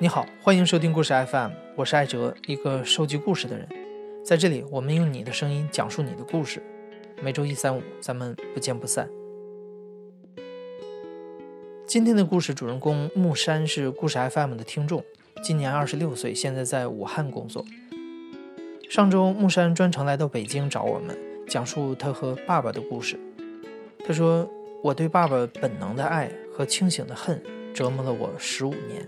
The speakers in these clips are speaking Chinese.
你好，欢迎收听故事 FM，我是艾哲，一个收集故事的人。在这里，我们用你的声音讲述你的故事。每周一、三、五，咱们不见不散。今天的故事主人公木山是故事 FM 的听众，今年二十六岁，现在在武汉工作。上周木山专程来到北京找我们，讲述他和爸爸的故事。他说：“我对爸爸本能的爱和清醒的恨折磨了我十五年。”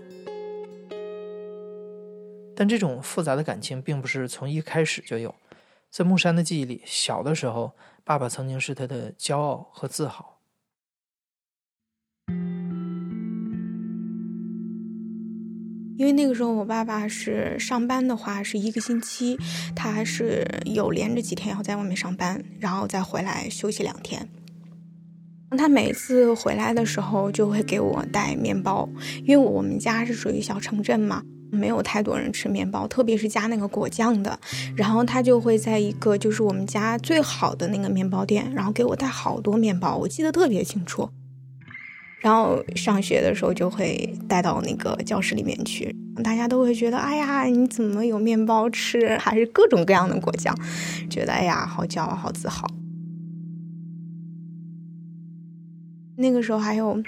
但这种复杂的感情并不是从一开始就有。在木山的记忆里，小的时候，爸爸曾经是他的骄傲和自豪。因为那个时候，我爸爸是上班的话，是一个星期，他还是有连着几天要在外面上班，然后再回来休息两天。他每次回来的时候，就会给我带面包，因为我们家是属于小城镇嘛。没有太多人吃面包，特别是加那个果酱的。然后他就会在一个就是我们家最好的那个面包店，然后给我带好多面包，我记得特别清楚。然后上学的时候就会带到那个教室里面去，大家都会觉得，哎呀，你怎么有面包吃？还是各种各样的果酱，觉得哎呀，好骄傲，好自豪。那个时候还有，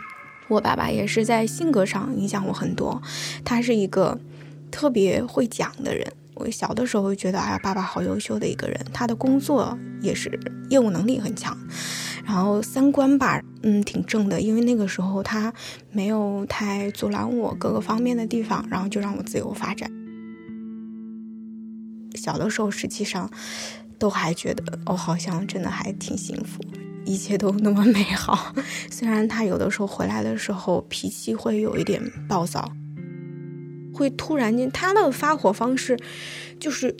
我爸爸也是在性格上影响我很多，他是一个。特别会讲的人，我小的时候觉得，哎呀，爸爸好优秀的一个人，他的工作也是业务能力很强，然后三观吧，嗯，挺正的。因为那个时候他没有太阻拦我各个方面的地方，然后就让我自由发展。小的时候实际上都还觉得，哦，好像真的还挺幸福，一切都那么美好。虽然他有的时候回来的时候脾气会有一点暴躁。会突然间，他的发火方式就是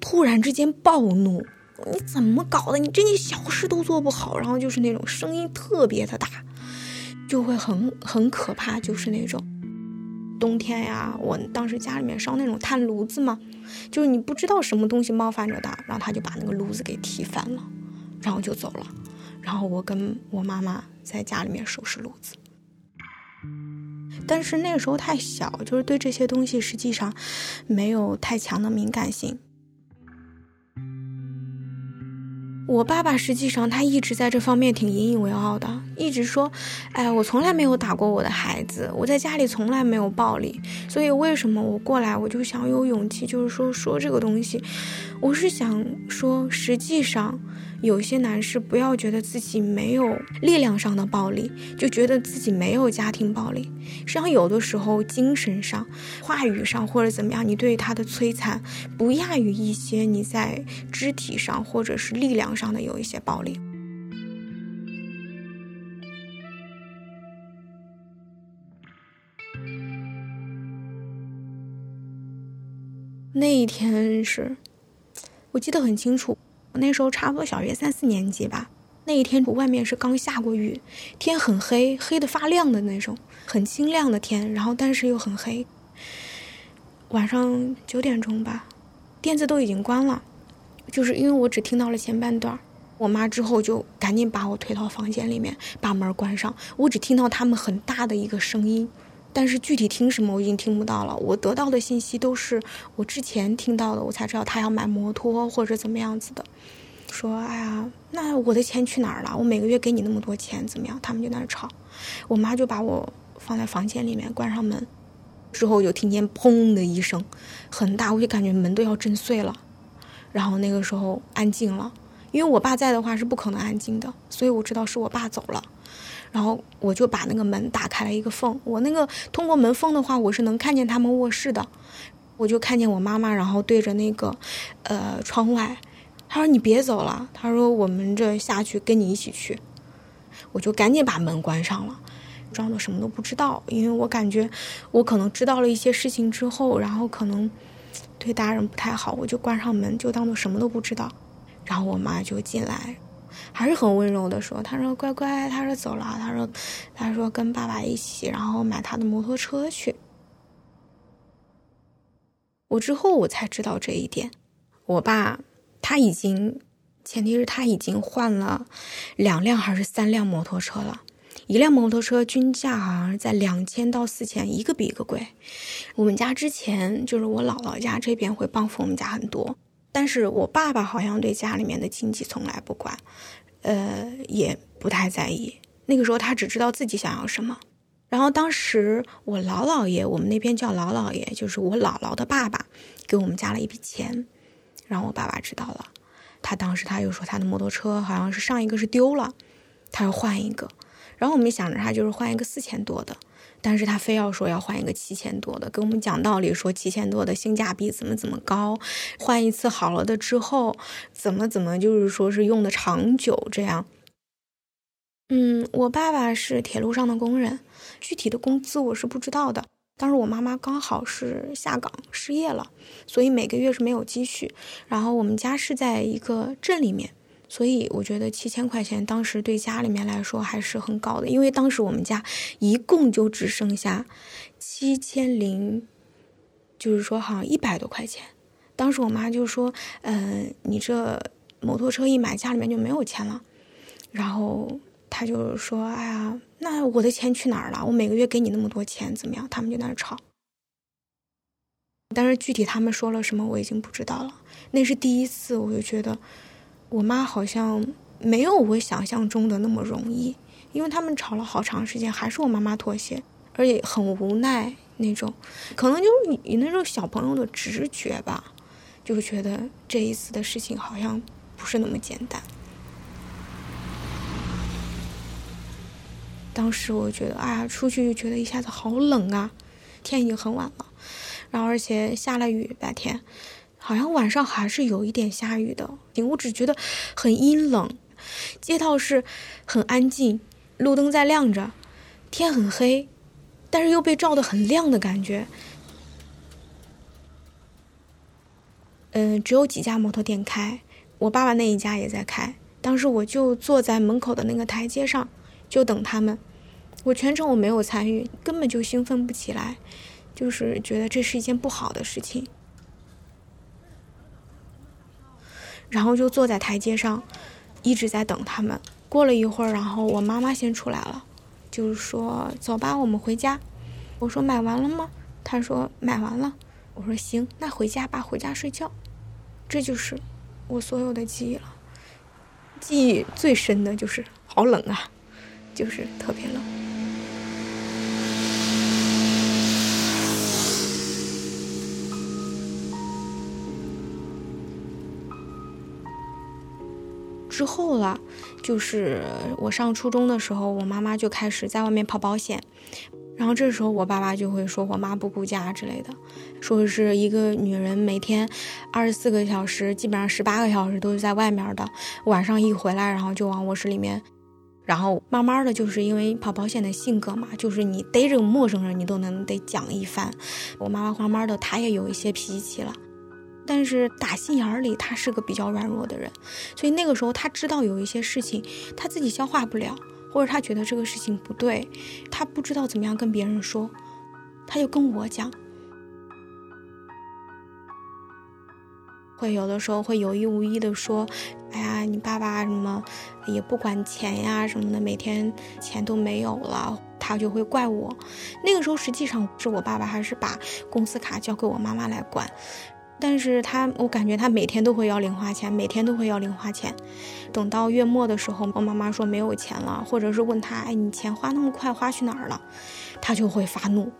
突然之间暴怒，你怎么搞的？你这件小事都做不好，然后就是那种声音特别的大，就会很很可怕。就是那种冬天呀，我当时家里面烧那种炭炉子嘛，就是你不知道什么东西冒犯着他，然后他就把那个炉子给踢翻了，然后就走了，然后我跟我妈妈在家里面收拾炉子。但是那个时候太小，就是对这些东西实际上没有太强的敏感性。我爸爸实际上他一直在这方面挺引以为傲的，一直说：“哎，我从来没有打过我的孩子，我在家里从来没有暴力。”所以为什么我过来我就想有勇气，就是说说这个东西，我是想说，实际上。有些男士不要觉得自己没有力量上的暴力，就觉得自己没有家庭暴力。实际上，有的时候精神上、话语上或者怎么样，你对他的摧残不亚于一些你在肢体上或者是力量上的有一些暴力。那一天是我记得很清楚。我那时候差不多小学三四年级吧。那一天外面是刚下过雨，天很黑，黑的发亮的那种，很清亮的天。然后但是又很黑。晚上九点钟吧，电子都已经关了，就是因为我只听到了前半段。我妈之后就赶紧把我推到房间里面，把门关上。我只听到他们很大的一个声音，但是具体听什么我已经听不到了。我得到的信息都是我之前听到的，我才知道他要买摩托或者怎么样子的。说，哎呀，那我的钱去哪儿了？我每个月给你那么多钱，怎么样？他们就在那吵，我妈就把我放在房间里面，关上门，之后就听见砰的一声，很大，我就感觉门都要震碎了。然后那个时候安静了，因为我爸在的话是不可能安静的，所以我知道是我爸走了。然后我就把那个门打开了一个缝，我那个通过门缝的话，我是能看见他们卧室的，我就看见我妈妈，然后对着那个，呃，窗外。她说：“你别走了。”她说：“我们这下去跟你一起去。”我就赶紧把门关上了，装作什么都不知道。因为我感觉我可能知道了一些事情之后，然后可能对大人不太好，我就关上门，就当做什么都不知道。然后我妈就进来，还是很温柔的说：“他说乖乖，他说走了，他说他说跟爸爸一起，然后买他的摩托车去。”我之后我才知道这一点，我爸。他已经，前提是他已经换了两辆还是三辆摩托车了，一辆摩托车均价好像是在两千到四千，一个比一个贵。我们家之前就是我姥姥家这边会帮扶我们家很多，但是我爸爸好像对家里面的经济从来不管，呃，也不太在意。那个时候他只知道自己想要什么。然后当时我老姥爷，我们那边叫老姥爷，就是我姥姥的爸爸，给我们加了一笔钱，然后我爸爸知道了。他当时他又说他的摩托车好像是上一个是丢了，他要换一个。然后我们想着他就是换一个四千多的，但是他非要说要换一个七千多的，跟我们讲道理说七千多的性价比怎么怎么高，换一次好了的之后怎么怎么就是说是用的长久这样。嗯，我爸爸是铁路上的工人，具体的工资我是不知道的。当时我妈妈刚好是下岗失业了，所以每个月是没有积蓄。然后我们家是在一个镇里面，所以我觉得七千块钱当时对家里面来说还是很高的。因为当时我们家一共就只剩下七千零，就是说好像一百多块钱。当时我妈就说：“嗯，你这摩托车一买，家里面就没有钱了。”然后她就说：“哎呀。”那我的钱去哪儿了？我每个月给你那么多钱，怎么样？他们就在那吵。但是具体他们说了什么，我已经不知道了。那是第一次，我就觉得我妈好像没有我想象中的那么容易，因为他们吵了好长时间，还是我妈妈妥协，而且很无奈那种。可能就是你那种小朋友的直觉吧，就觉得这一次的事情好像不是那么简单。当时我觉得，哎呀，出去就觉得一下子好冷啊，天已经很晚了，然后而且下了雨，白天，好像晚上还是有一点下雨的。我只觉得很阴冷，街道是很安静，路灯在亮着，天很黑，但是又被照得很亮的感觉。嗯，只有几家摩托店开，我爸爸那一家也在开。当时我就坐在门口的那个台阶上。就等他们，我全程我没有参与，根本就兴奋不起来，就是觉得这是一件不好的事情。然后就坐在台阶上，一直在等他们。过了一会儿，然后我妈妈先出来了，就是说：“走吧，我们回家。”我说：“买完了吗？”他说：“买完了。”我说：“行，那回家吧，回家睡觉。”这就是我所有的记忆了。记忆最深的就是好冷啊。就是特别冷。之后了，就是我上初中的时候，我妈妈就开始在外面跑保险，然后这时候我爸爸就会说我妈不顾家之类的，说是一个女人每天二十四个小时，基本上十八个小时都是在外面的，晚上一回来，然后就往卧室里面。然后慢慢的就是因为跑保险的性格嘛，就是你逮着陌生人，你都能得讲一番。我妈妈慢慢的她也有一些脾气了，但是打心眼儿里他是个比较软弱的人，所以那个时候他知道有一些事情他自己消化不了，或者他觉得这个事情不对，他不知道怎么样跟别人说，他就跟我讲。会有的时候会有意无意的说：“哎呀，你爸爸什么也不管钱呀什么的，每天钱都没有了，他就会怪我。那个时候实际上是我爸爸还是把公司卡交给我妈妈来管，但是他我感觉他每天都会要零花钱，每天都会要零花钱。等到月末的时候，我妈妈说没有钱了，或者是问他：哎，你钱花那么快，花去哪儿了？他就会发怒。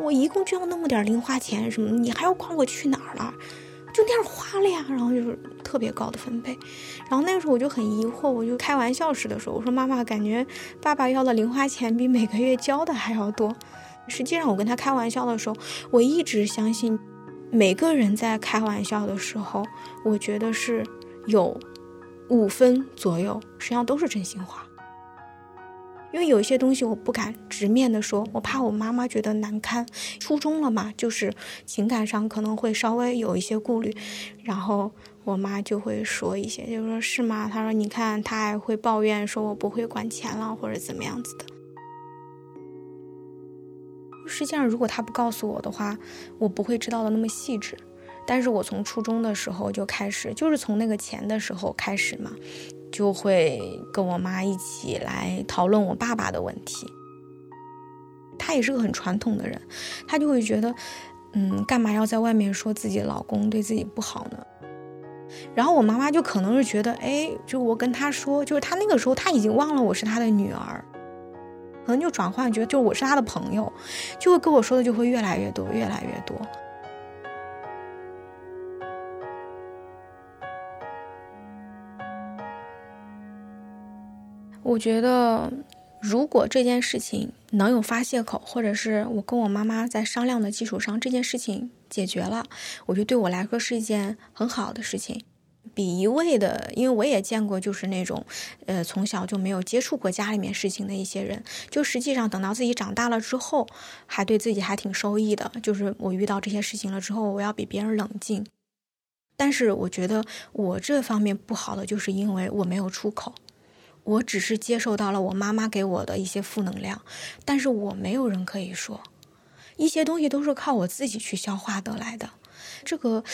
我一共就要那么点零花钱，什么你还要管我去哪儿了？”就那样花了呀，然后就是特别高的分配，然后那个时候我就很疑惑，我就开玩笑似的说：“我说妈妈，感觉爸爸要的零花钱比每个月交的还要多。”实际上我跟他开玩笑的时候，我一直相信，每个人在开玩笑的时候，我觉得是有五分左右，实际上都是真心话。因为有一些东西我不敢直面的说，我怕我妈妈觉得难堪。初中了嘛，就是情感上可能会稍微有一些顾虑，然后我妈就会说一些，就说是吗？她说你看，她还会抱怨说我不会管钱了或者怎么样子的。实际上，如果她不告诉我的话，我不会知道的那么细致。但是我从初中的时候就开始，就是从那个钱的时候开始嘛。就会跟我妈一起来讨论我爸爸的问题。她也是个很传统的人，她就会觉得，嗯，干嘛要在外面说自己老公对自己不好呢？然后我妈妈就可能是觉得，哎，就我跟她说，就是她那个时候她已经忘了我是她的女儿，可能就转换觉得就我是他的朋友，就会跟我说的就会越来越多，越来越多。我觉得，如果这件事情能有发泄口，或者是我跟我妈妈在商量的基础上，这件事情解决了，我觉得对我来说是一件很好的事情。比一味的，因为我也见过，就是那种，呃，从小就没有接触过家里面事情的一些人，就实际上等到自己长大了之后，还对自己还挺受益的。就是我遇到这些事情了之后，我要比别人冷静。但是我觉得我这方面不好的，就是因为我没有出口。我只是接受到了我妈妈给我的一些负能量，但是我没有人可以说，一些东西都是靠我自己去消化得来的。这个，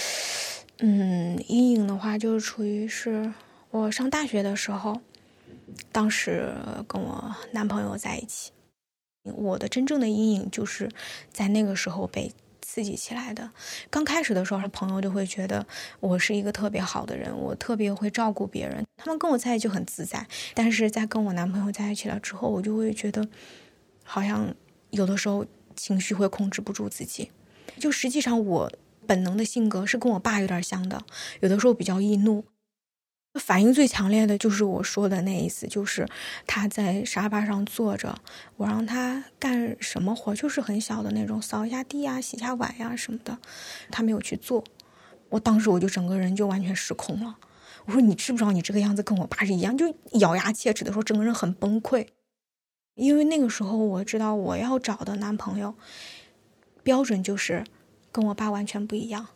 嗯，阴影的话，就是处于是我上大学的时候，当时跟我男朋友在一起，我的真正的阴影就是在那个时候被。刺激起来的，刚开始的时候，朋友就会觉得我是一个特别好的人，我特别会照顾别人，他们跟我在一起就很自在。但是在跟我男朋友在一起了之后，我就会觉得，好像有的时候情绪会控制不住自己。就实际上我本能的性格是跟我爸有点像的，有的时候比较易怒。反应最强烈的就是我说的那一次，就是他在沙发上坐着，我让他干什么活，就是很小的那种，扫一下地呀、洗下碗呀什么的，他没有去做。我当时我就整个人就完全失控了。我说：“你知不知道你这个样子跟我爸是一样？”就咬牙切齿的说，整个人很崩溃。因为那个时候我知道我要找的男朋友标准就是跟我爸完全不一样。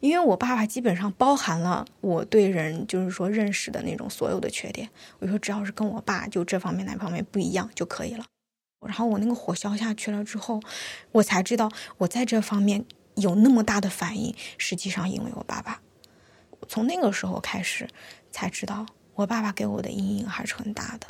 因为我爸爸基本上包含了我对人就是说认识的那种所有的缺点，我说只要是跟我爸就这方面哪方面不一样就可以了。然后我那个火消下去了之后，我才知道我在这方面有那么大的反应，实际上因为我爸爸。从那个时候开始，才知道我爸爸给我的阴影还是很大的。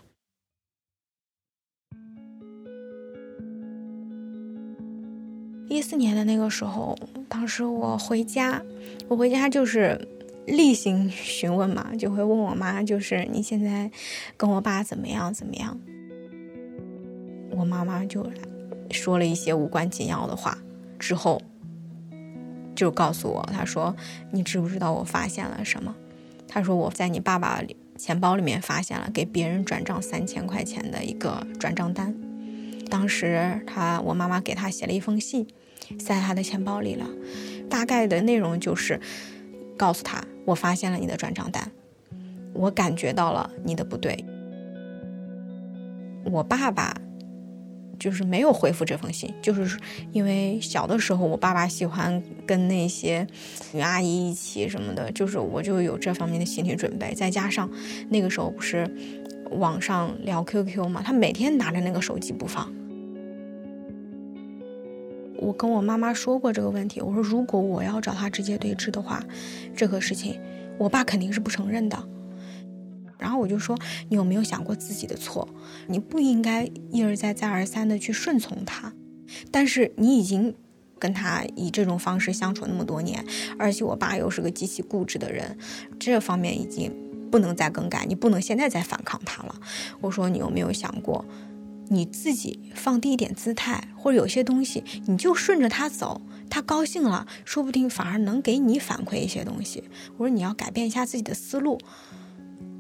一四年的那个时候，当时我回家，我回家就是例行询问嘛，就会问我妈，就是你现在跟我爸怎么样怎么样？我妈妈就说了一些无关紧要的话，之后就告诉我，她说你知不知道我发现了什么？她说我在你爸爸钱包里面发现了给别人转账三千块钱的一个转账单。当时他，我妈妈给他写了一封信，塞他的钱包里了。大概的内容就是，告诉他我发现了你的转账单，我感觉到了你的不对。我爸爸就是没有回复这封信，就是因为小的时候我爸爸喜欢跟那些女阿姨一起什么的，就是我就有这方面的心理准备。再加上那个时候不是。网上聊 QQ 嘛，他每天拿着那个手机不放。我跟我妈妈说过这个问题，我说如果我要找他直接对峙的话，这个事情我爸肯定是不承认的。然后我就说，你有没有想过自己的错？你不应该一而再再而三的去顺从他，但是你已经跟他以这种方式相处那么多年，而且我爸又是个极其固执的人，这方面已经。不能再更改，你不能现在再反抗他了。我说你有没有想过，你自己放低一点姿态，或者有些东西你就顺着他走，他高兴了，说不定反而能给你反馈一些东西。我说你要改变一下自己的思路。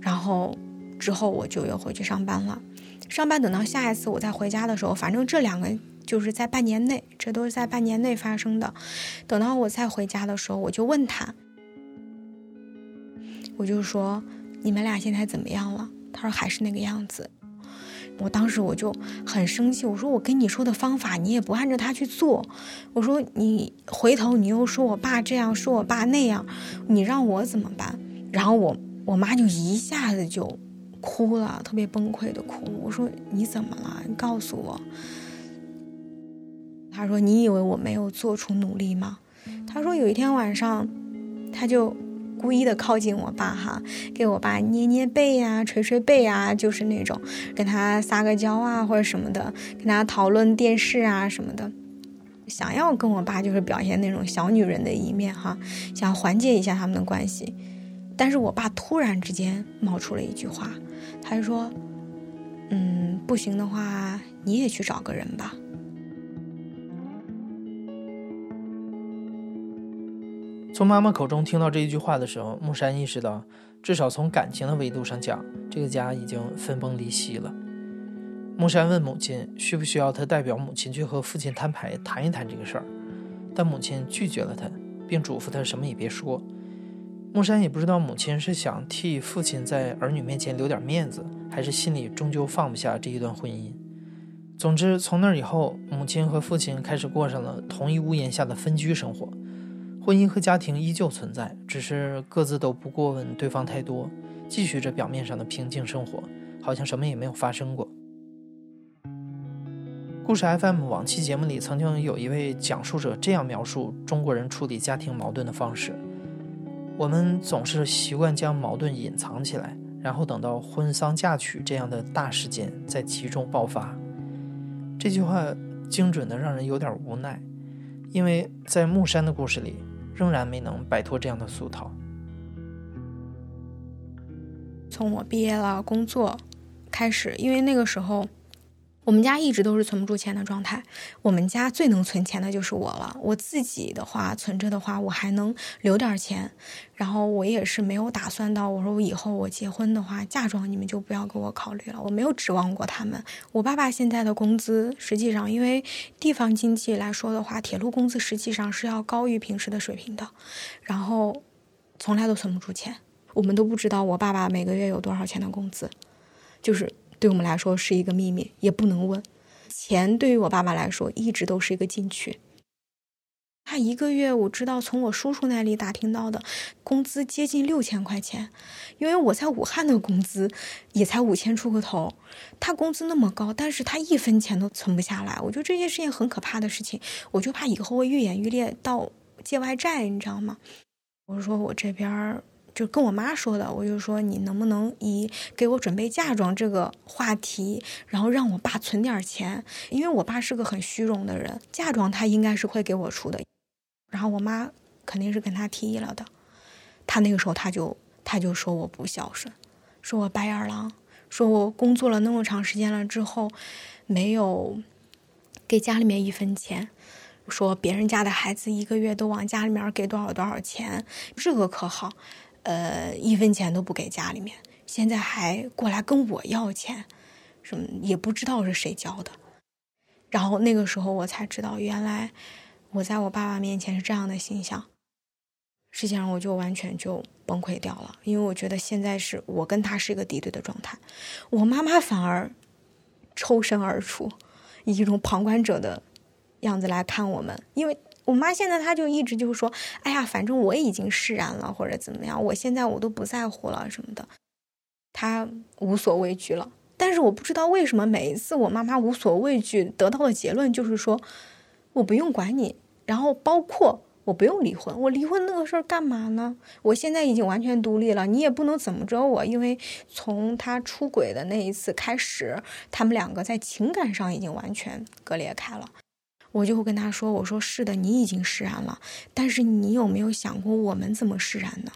然后之后我就又回去上班了。上班等到下一次我再回家的时候，反正这两个就是在半年内，这都是在半年内发生的。等到我再回家的时候，我就问他，我就说。你们俩现在怎么样了？他说还是那个样子。我当时我就很生气，我说我跟你说的方法你也不按照他去做。我说你回头你又说我爸这样说我爸那样，你让我怎么办？然后我我妈就一下子就哭了，特别崩溃的哭。我说你怎么了？你告诉我。他说你以为我没有做出努力吗？他说有一天晚上，他就。故意的靠近我爸哈，给我爸捏捏背呀、捶捶背啊，就是那种跟他撒个娇啊或者什么的，跟他讨论电视啊什么的，想要跟我爸就是表现那种小女人的一面哈，想缓解一下他们的关系。但是我爸突然之间冒出了一句话，他就说：“嗯，不行的话，你也去找个人吧。”从妈妈口中听到这一句话的时候，木山意识到，至少从感情的维度上讲，这个家已经分崩离析了。木山问母亲需不需要他代表母亲去和父亲摊牌谈一谈这个事儿，但母亲拒绝了他，并嘱咐他什么也别说。木山也不知道母亲是想替父亲在儿女面前留点面子，还是心里终究放不下这一段婚姻。总之，从那以后，母亲和父亲开始过上了同一屋檐下的分居生活。婚姻和家庭依旧存在，只是各自都不过问对方太多，继续着表面上的平静生活，好像什么也没有发生过。故事 FM 往期节目里曾经有一位讲述者这样描述中国人处理家庭矛盾的方式：我们总是习惯将矛盾隐藏起来，然后等到婚丧嫁娶这样的大事件再集中爆发。这句话精准的让人有点无奈，因为在木山的故事里。仍然没能摆脱这样的俗套。从我毕业了工作开始，因为那个时候。我们家一直都是存不住钱的状态，我们家最能存钱的就是我了。我自己的话存着的话，我还能留点钱。然后我也是没有打算到，我说我以后我结婚的话，嫁妆你们就不要给我考虑了。我没有指望过他们。我爸爸现在的工资，实际上因为地方经济来说的话，铁路工资实际上是要高于平时的水平的。然后从来都存不住钱，我们都不知道我爸爸每个月有多少钱的工资，就是。对我们来说是一个秘密，也不能问。钱对于我爸爸来说一直都是一个禁区。他一个月我知道从我叔叔那里打听到的工资接近六千块钱，因为我在武汉的工资也才五千出个头，他工资那么高，但是他一分钱都存不下来。我觉得这件事情很可怕的事情，我就怕以后会愈演愈烈到借外债，你知道吗？我说我这边。就跟我妈说的，我就说你能不能以给我准备嫁妆这个话题，然后让我爸存点钱，因为我爸是个很虚荣的人，嫁妆他应该是会给我出的。然后我妈肯定是跟他提议了的，他那个时候他就他就说我不孝顺，说我白眼狼，说我工作了那么长时间了之后，没有给家里面一分钱，说别人家的孩子一个月都往家里面给多少多少钱，这个可好。呃，一分钱都不给家里面，现在还过来跟我要钱，什么也不知道是谁教的。然后那个时候我才知道，原来我在我爸爸面前是这样的形象。实际上我就完全就崩溃掉了，因为我觉得现在是我跟他是一个敌对的状态，我妈妈反而抽身而出，以一种旁观者的样子来看我们，因为。我妈现在她就一直就说，哎呀，反正我已经释然了，或者怎么样，我现在我都不在乎了什么的，她无所畏惧了。但是我不知道为什么每一次我妈妈无所畏惧得到的结论就是说，我不用管你，然后包括我不用离婚，我离婚那个事儿干嘛呢？我现在已经完全独立了，你也不能怎么着我，因为从他出轨的那一次开始，他们两个在情感上已经完全割裂开了。我就会跟他说：“我说是的，你已经释然了，但是你有没有想过我们怎么释然呢？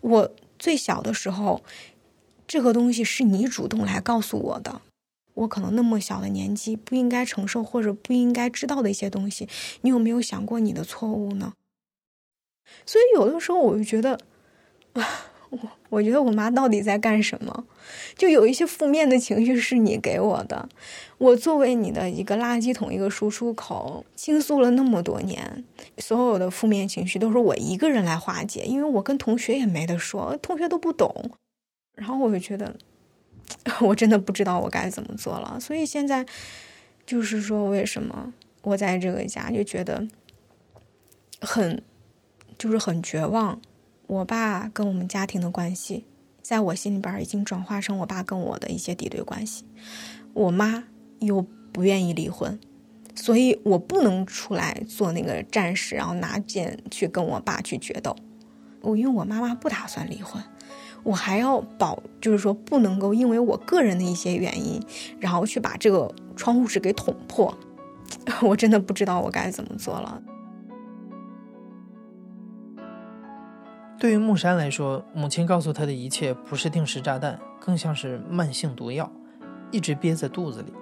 我最小的时候，这个东西是你主动来告诉我的，我可能那么小的年纪不应该承受或者不应该知道的一些东西，你有没有想过你的错误呢？所以有的时候我就觉得，啊。”我我觉得我妈到底在干什么？就有一些负面的情绪是你给我的，我作为你的一个垃圾桶、一个输出口，倾诉了那么多年，所有的负面情绪都是我一个人来化解，因为我跟同学也没得说，同学都不懂。然后我就觉得，我真的不知道我该怎么做了。所以现在就是说，为什么我在这个家就觉得很，就是很绝望。我爸跟我们家庭的关系，在我心里边已经转化成我爸跟我的一些敌对关系。我妈又不愿意离婚，所以我不能出来做那个战士，然后拿剑去跟我爸去决斗。我因为我妈妈不打算离婚，我还要保，就是说不能够因为我个人的一些原因，然后去把这个窗户纸给捅破。我真的不知道我该怎么做了。对于木山来说，母亲告诉他的一切不是定时炸弹，更像是慢性毒药，一直憋在肚子里。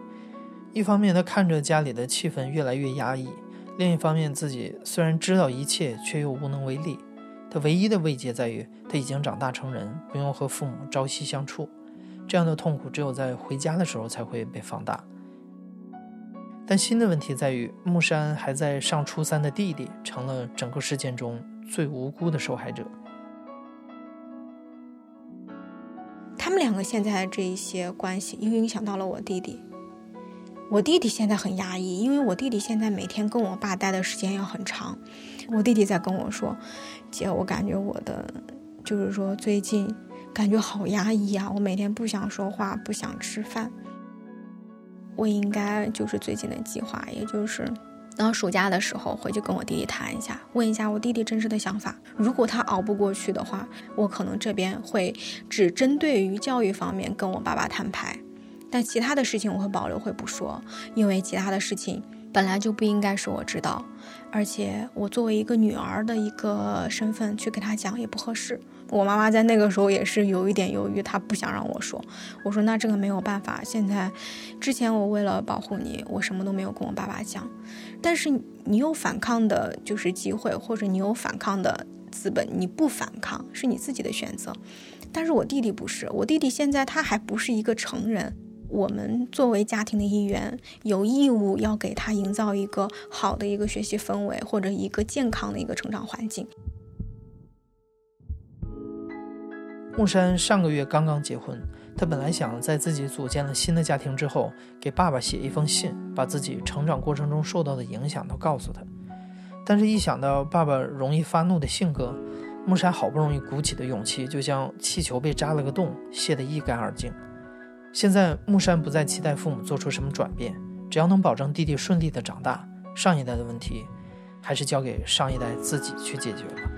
一方面，他看着家里的气氛越来越压抑；另一方面，自己虽然知道一切，却又无能为力。他唯一的慰藉在于，他已经长大成人，不用和父母朝夕相处。这样的痛苦，只有在回家的时候才会被放大。但新的问题在于，木山还在上初三的弟弟，成了整个事件中最无辜的受害者。们两个现在这一些关系，又影响到了我弟弟。我弟弟现在很压抑，因为我弟弟现在每天跟我爸待的时间要很长。我弟弟在跟我说：“姐，我感觉我的，就是说最近感觉好压抑啊，我每天不想说话，不想吃饭。我应该就是最近的计划，也就是。”然后暑假的时候回去跟我弟弟谈一下，问一下我弟弟真实的想法。如果他熬不过去的话，我可能这边会只针对于教育方面跟我爸爸摊牌，但其他的事情我会保留，会不说，因为其他的事情本来就不应该是我知道，而且我作为一个女儿的一个身份去给他讲也不合适。我妈妈在那个时候也是有一点犹豫，她不想让我说。我说那这个没有办法，现在，之前我为了保护你，我什么都没有跟我爸爸讲。但是你有反抗的就是机会，或者你有反抗的资本，你不反抗是你自己的选择。但是我弟弟不是，我弟弟现在他还不是一个成人，我们作为家庭的一员，有义务要给他营造一个好的一个学习氛围，或者一个健康的一个成长环境。木山上个月刚刚结婚，他本来想在自己组建了新的家庭之后，给爸爸写一封信，把自己成长过程中受到的影响都告诉他。但是，一想到爸爸容易发怒的性格，木山好不容易鼓起的勇气，就像气球被扎了个洞，泄得一干二净。现在，木山不再期待父母做出什么转变，只要能保证弟弟顺利的长大，上一代的问题，还是交给上一代自己去解决了。